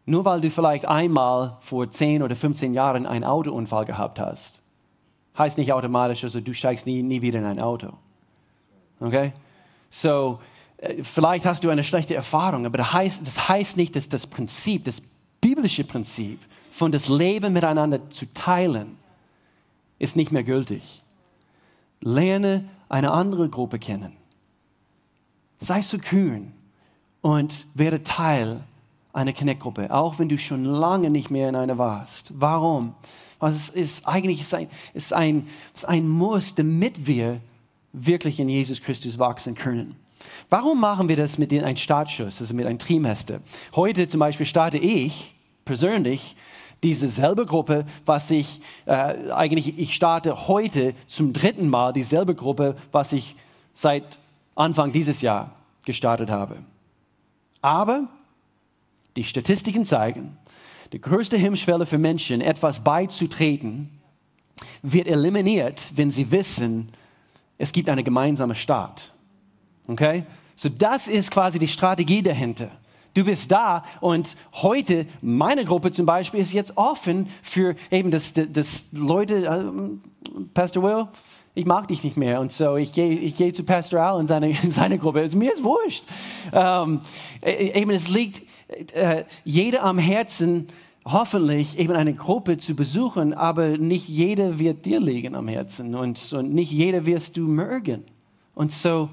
Nur weil du vielleicht einmal vor 10 oder 15 Jahren einen Autounfall gehabt hast, heißt nicht automatisch, also du steigst nie, nie wieder in ein Auto. Okay? So, vielleicht hast du eine schlechte Erfahrung, aber das heißt, das heißt nicht, dass das Prinzip, das biblische Prinzip von das Leben miteinander zu teilen, ist nicht mehr gültig. Lerne eine andere Gruppe kennen. Sei so kühn und werde Teil einer Connect-Gruppe, auch wenn du schon lange nicht mehr in einer warst. Warum? Weil es ist eigentlich ist ein, ist ein, ist ein Muss, damit wir wirklich in Jesus Christus wachsen können. Warum machen wir das mit einem Startschuss, also mit einem Trimester? Heute zum Beispiel starte ich persönlich diese selbe Gruppe, was ich äh, eigentlich, ich starte heute zum dritten Mal dieselbe Gruppe, was ich seit Anfang dieses Jahr gestartet habe. Aber die Statistiken zeigen, die größte Hemmschwelle für Menschen, etwas beizutreten, wird eliminiert, wenn sie wissen, es gibt eine gemeinsame Stadt. Okay? So, das ist quasi die Strategie dahinter. Du bist da und heute, meine Gruppe zum Beispiel, ist jetzt offen für eben das, das, das Leute, äh, Pastor Will, ich mag dich nicht mehr. Und so, ich gehe ich geh zu Pastor Al in seine, in seine Gruppe. Also, mir ist wurscht. Ähm, e, eben, es liegt äh, jeder am Herzen, hoffentlich eben eine Gruppe zu besuchen, aber nicht jeder wird dir liegen am Herzen und, und nicht jeder wirst du mögen. Und so,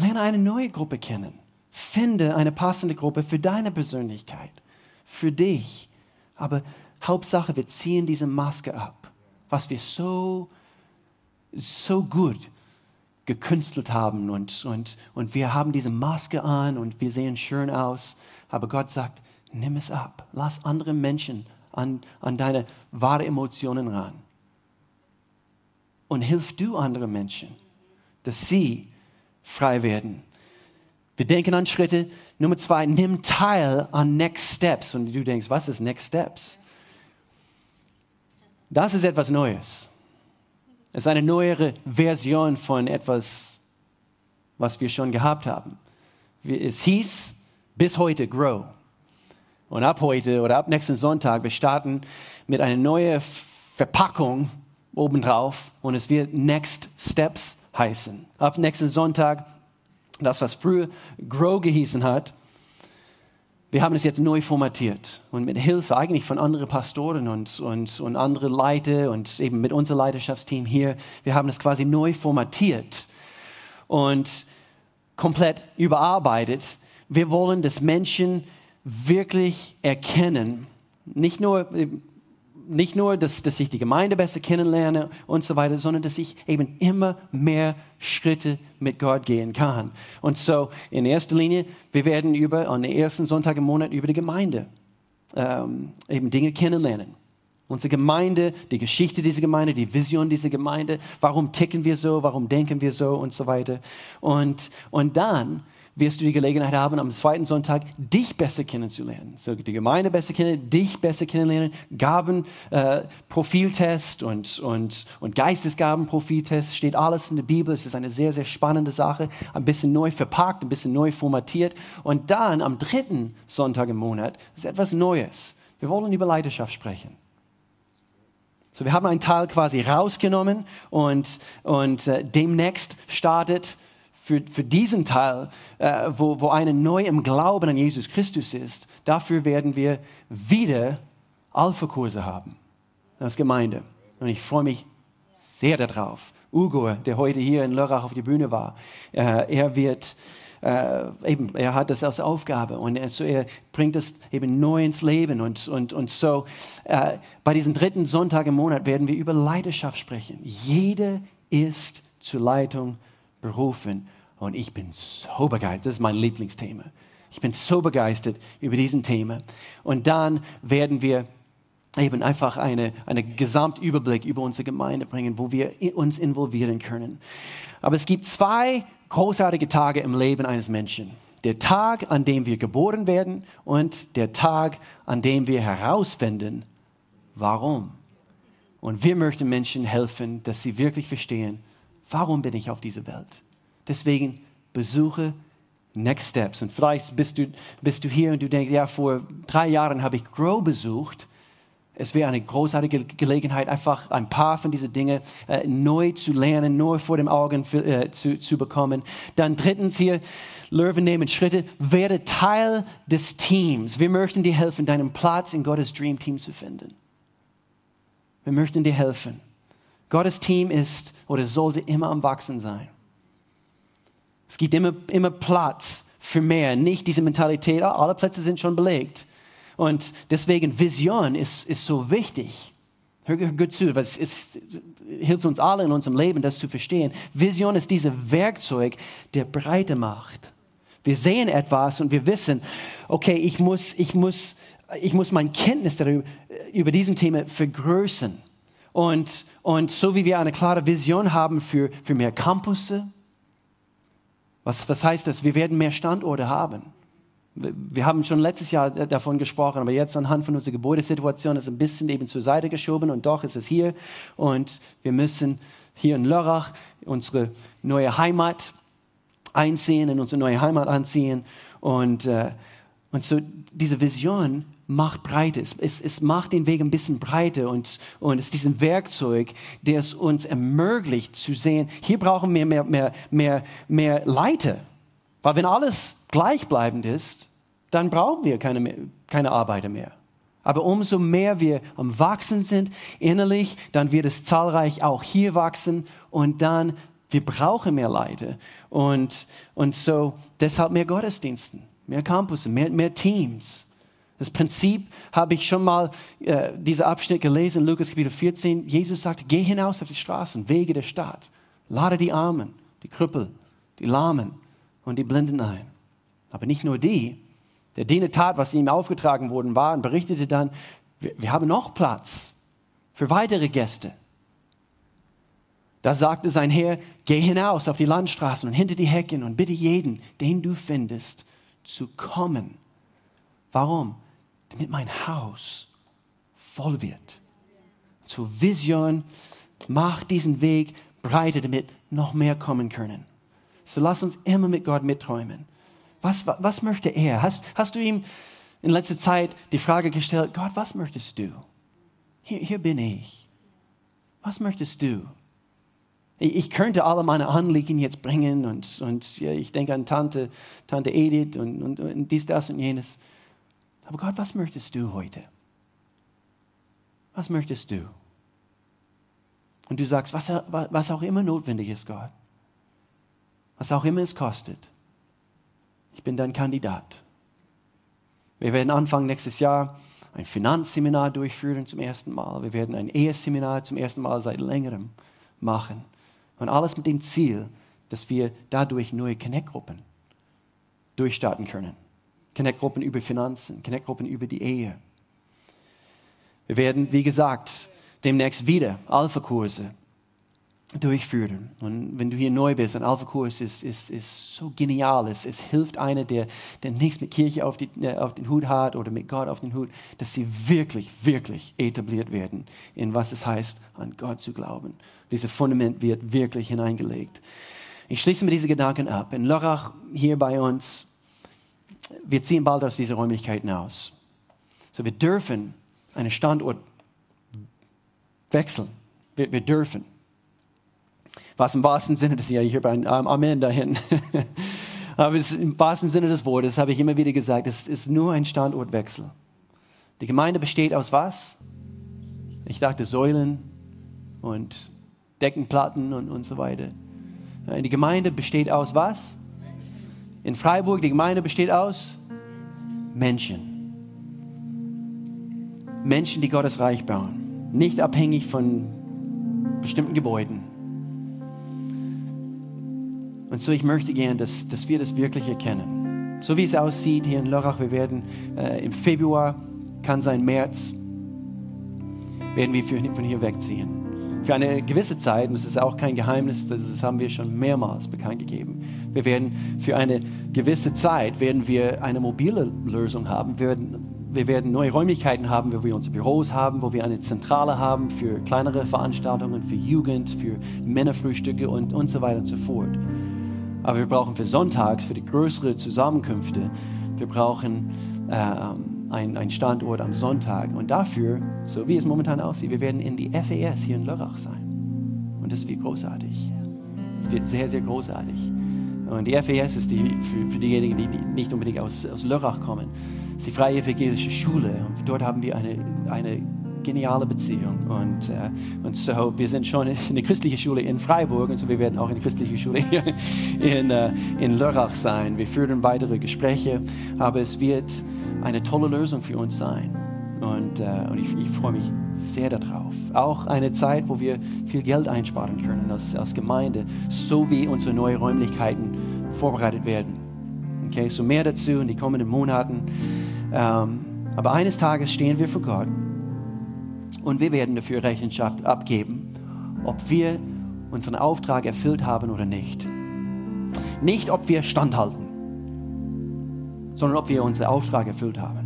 Lerne eine neue Gruppe kennen. Finde eine passende Gruppe für deine Persönlichkeit, für dich. Aber Hauptsache, wir ziehen diese Maske ab, was wir so, so gut gekünstelt haben. Und, und, und wir haben diese Maske an und wir sehen schön aus. Aber Gott sagt, nimm es ab. Lass andere Menschen an, an deine wahren Emotionen ran. Und hilf du anderen Menschen, dass sie frei werden. Wir denken an Schritte. Nummer zwei, nimm teil an Next Steps. Und du denkst, was ist Next Steps? Das ist etwas Neues. Es ist eine neuere Version von etwas, was wir schon gehabt haben. Es hieß bis heute Grow. Und ab heute oder ab nächsten Sonntag, wir starten mit einer neuen Verpackung obendrauf und es wird Next Steps heißen. Ab nächsten Sonntag, das, was früher Grow gehießen hat, wir haben es jetzt neu formatiert und mit Hilfe eigentlich von anderen Pastoren und, und, und anderen Leiter und eben mit unserem Leidenschaftsteam hier, wir haben es quasi neu formatiert und komplett überarbeitet. Wir wollen, dass Menschen wirklich erkennen, nicht nur nicht nur, dass, dass ich die Gemeinde besser kennenlerne und so weiter, sondern dass ich eben immer mehr Schritte mit Gott gehen kann. Und so in erster Linie, wir werden über, an den ersten Sonntag im Monat über die Gemeinde ähm, eben Dinge kennenlernen. Unsere Gemeinde, die Geschichte dieser Gemeinde, die Vision dieser Gemeinde, warum ticken wir so, warum denken wir so und so weiter. Und, und dann wirst du die Gelegenheit haben, am zweiten Sonntag dich besser kennenzulernen. So die Gemeinde besser kennen, dich besser kennenlernen, Gaben, äh, und, und, und Geistesgaben-Profiltest, steht alles in der Bibel. Es ist eine sehr, sehr spannende Sache, ein bisschen neu verpackt, ein bisschen neu formatiert. Und dann am dritten Sonntag im Monat ist etwas Neues. Wir wollen über Leidenschaft sprechen. So, wir haben einen Teil quasi rausgenommen und, und äh, demnächst startet für, für diesen Teil, äh, wo, wo einer neu im Glauben an Jesus Christus ist, dafür werden wir wieder Alpha-Kurse haben als Gemeinde. Und ich freue mich sehr darauf. Ugo, der heute hier in Lörrach auf der Bühne war, äh, er wird äh, eben, er hat das als Aufgabe und er, so, er bringt das eben neu ins Leben. Und, und, und so äh, bei diesem dritten Sonntag im Monat werden wir über Leidenschaft sprechen. Jeder ist zur Leitung berufen. Und ich bin so begeistert. Das ist mein Lieblingsthema. Ich bin so begeistert über diesen Thema. Und dann werden wir eben einfach einen eine Gesamtüberblick über unsere Gemeinde bringen, wo wir uns involvieren können. Aber es gibt zwei großartige Tage im Leben eines Menschen. Der Tag, an dem wir geboren werden und der Tag, an dem wir herausfinden, warum. Und wir möchten Menschen helfen, dass sie wirklich verstehen, warum bin ich auf dieser Welt. Deswegen besuche Next Steps. Und vielleicht bist du, bist du hier und du denkst, ja, vor drei Jahren habe ich Grow besucht. Es wäre eine großartige Gelegenheit, einfach ein paar von diesen Dingen äh, neu zu lernen, neu vor den Augen äh, zu, zu bekommen. Dann drittens hier, Löwen nehmen Schritte, werde Teil des Teams. Wir möchten dir helfen, deinen Platz in Gottes Dream Team zu finden. Wir möchten dir helfen. Gottes Team ist oder sollte immer am Wachsen sein. Es gibt immer, immer Platz für mehr, nicht diese Mentalität, ah, alle Plätze sind schon belegt. Und deswegen Vision ist, ist so wichtig. Hör, gut zu, es, es hilft uns alle in unserem Leben, das zu verstehen. Vision ist dieses Werkzeug, der Breite macht. Wir sehen etwas und wir wissen, okay, ich muss, ich muss, ich muss mein Kenntnis darüber, über diesen Thema vergrößern. Und, und so wie wir eine klare Vision haben für, für mehr Campusse, was, was heißt das? Wir werden mehr Standorte haben. Wir haben schon letztes Jahr davon gesprochen, aber jetzt anhand von unserer Gebäudesituation ist ein bisschen eben zur Seite geschoben und doch ist es hier. Und wir müssen hier in Lörrach unsere neue Heimat einziehen, in unsere neue Heimat anziehen. Und, äh, und so diese Vision macht breiter. Es, es macht den Weg ein bisschen breiter und, und es ist diesen Werkzeug, der es uns ermöglicht zu sehen, hier brauchen wir mehr, mehr, mehr, mehr Leiter. Weil wenn alles gleichbleibend ist, dann brauchen wir keine, keine Arbeiter mehr. Aber umso mehr wir am Wachsen sind innerlich, dann wird es zahlreich auch hier wachsen und dann, wir brauchen mehr Leute. Und, und so deshalb mehr Gottesdiensten, mehr Campus, mehr, mehr Teams. Das Prinzip habe ich schon mal, äh, dieser Abschnitt gelesen, Lukas Kapitel 14. Jesus sagt, geh hinaus auf die Straßen, Wege der Stadt, lade die Armen, die Krüppel, die Lahmen und die Blinden ein. Aber nicht nur die. Der Diener tat, was ihm aufgetragen worden war und berichtete dann, wir, wir haben noch Platz für weitere Gäste. Da sagte sein Herr, geh hinaus auf die Landstraßen und hinter die Hecken und bitte jeden, den du findest, zu kommen. Warum? damit mein Haus voll wird. Zur Vision, mach diesen Weg breiter, damit noch mehr kommen können. So lass uns immer mit Gott mitträumen. Was, was, möchte er? Hast, hast du ihm in letzter Zeit die Frage gestellt, Gott, was möchtest du? Hier, hier bin ich. Was möchtest du? Ich, könnte alle meine Anliegen jetzt bringen und, und ja, ich denke an Tante, Tante Edith und, und, und dies, das und jenes. Aber Gott, was möchtest du heute? Was möchtest du? Und du sagst, was, was auch immer notwendig ist, Gott. Was auch immer es kostet. Ich bin dein Kandidat. Wir werden Anfang nächstes Jahr ein Finanzseminar durchführen zum ersten Mal. Wir werden ein Eheseminar zum ersten Mal seit längerem machen. Und alles mit dem Ziel, dass wir dadurch neue Connect-Gruppen durchstarten können. Connect-Gruppen über Finanzen, Connect-Gruppen über die Ehe. Wir werden, wie gesagt, demnächst wieder Alpha-Kurse durchführen. Und wenn du hier neu bist, ein Alpha-Kurs ist, ist, ist so genial. Es, es hilft einer, der, der nichts mit Kirche auf, die, äh, auf den Hut hat oder mit Gott auf den Hut, dass sie wirklich, wirklich etabliert werden, in was es heißt, an Gott zu glauben. Dieses Fundament wird wirklich hineingelegt. Ich schließe mit diesen Gedanken ab. In Lörrach, hier bei uns, wir ziehen bald aus diesen Räumlichkeiten aus. So, wir dürfen einen Standort wechseln. Wir, wir dürfen. Was im wahrsten Sinne des, ja, ich habe ein Amen dahin. Aber im wahrsten Sinne des Wortes habe ich immer wieder gesagt, es ist nur ein Standortwechsel. Die Gemeinde besteht aus was? Ich dachte Säulen und Deckenplatten und, und so weiter. Die Gemeinde besteht aus was? In Freiburg, die Gemeinde besteht aus Menschen. Menschen, die Gottes Reich bauen. Nicht abhängig von bestimmten Gebäuden. Und so, ich möchte gern, dass, dass wir das wirklich erkennen. So wie es aussieht hier in Lörrach, wir werden äh, im Februar, kann sein März, werden wir von hier wegziehen. Für eine gewisse Zeit, und das ist auch kein Geheimnis, das haben wir schon mehrmals bekannt gegeben. Wir werden für eine gewisse Zeit werden wir eine mobile Lösung haben. Wir werden, wir werden neue Räumlichkeiten haben, wo wir unsere Büros haben, wo wir eine Zentrale haben für kleinere Veranstaltungen, für Jugend, für Männerfrühstücke und, und so weiter und so fort. Aber wir brauchen für Sonntags, für die größeren Zusammenkünfte, wir brauchen äh, einen Standort am Sonntag. Und dafür, so wie es momentan aussieht, wir werden in die FES hier in Lörrach sein. Und das wird großartig. Es wird sehr, sehr großartig. Und die FES ist die, für, für diejenigen, die nicht unbedingt aus, aus Lörrach kommen, ist die Freie Evangelische Schule. Und dort haben wir eine, eine geniale Beziehung. Und, äh, und so, wir sind schon in der christlichen Schule in Freiburg und so, wir werden auch in der christlichen Schule in, äh, in Lörrach sein. Wir führen weitere Gespräche, aber es wird eine tolle Lösung für uns sein. Und, äh, und ich, ich freue mich sehr darauf. Auch eine Zeit, wo wir viel Geld einsparen können als, als Gemeinde, so wie unsere neuen Räumlichkeiten vorbereitet werden. Okay, so mehr dazu in den kommenden Monaten. Ähm, aber eines Tages stehen wir vor Gott und wir werden dafür Rechenschaft abgeben, ob wir unseren Auftrag erfüllt haben oder nicht. Nicht, ob wir standhalten, sondern ob wir unseren Auftrag erfüllt haben.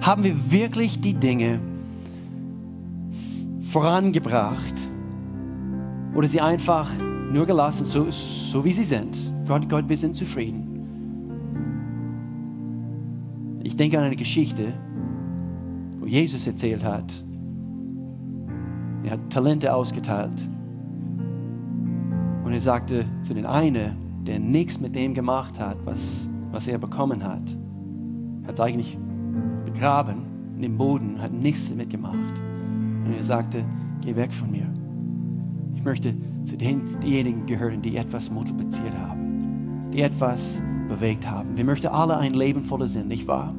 Haben wir wirklich die Dinge vorangebracht oder sie einfach nur gelassen, so, so wie sie sind? Gott, Gott, wir sind zufrieden. Ich denke an eine Geschichte, wo Jesus erzählt hat, er hat Talente ausgeteilt. Und er sagte zu den einen, der nichts mit dem gemacht hat, was, was er bekommen hat, hat es eigentlich begraben in dem Boden, hat nichts damit gemacht. Und er sagte, geh weg von mir. Ich möchte zu den, denjenigen gehören, die etwas multipliziert haben, die etwas bewegt haben. Wir möchten alle ein Leben voller Sinn, nicht wahr?